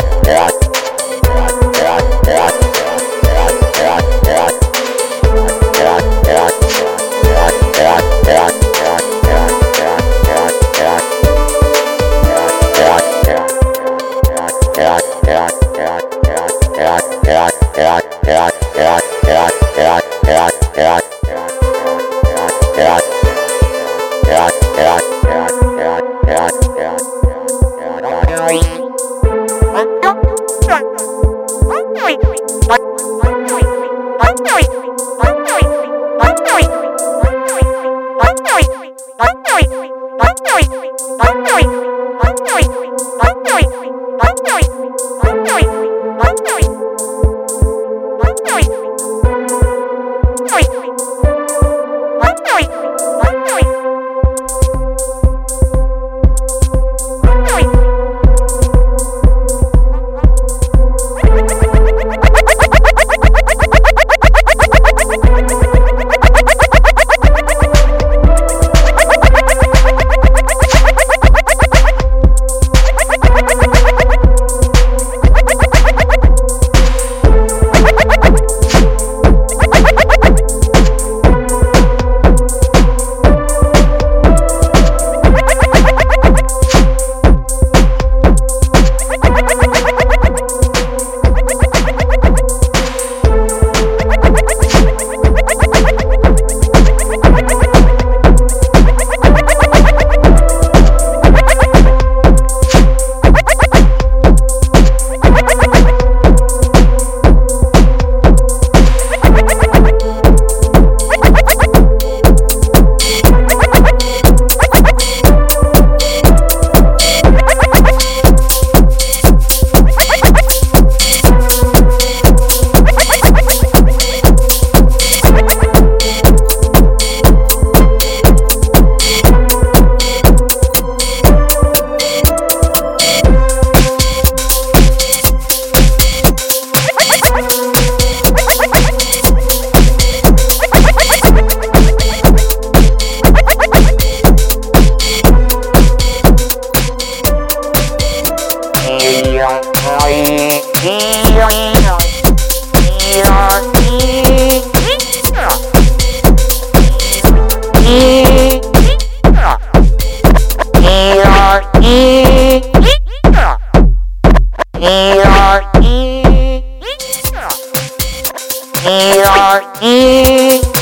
yeah, yeah. Yeah.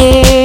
bien.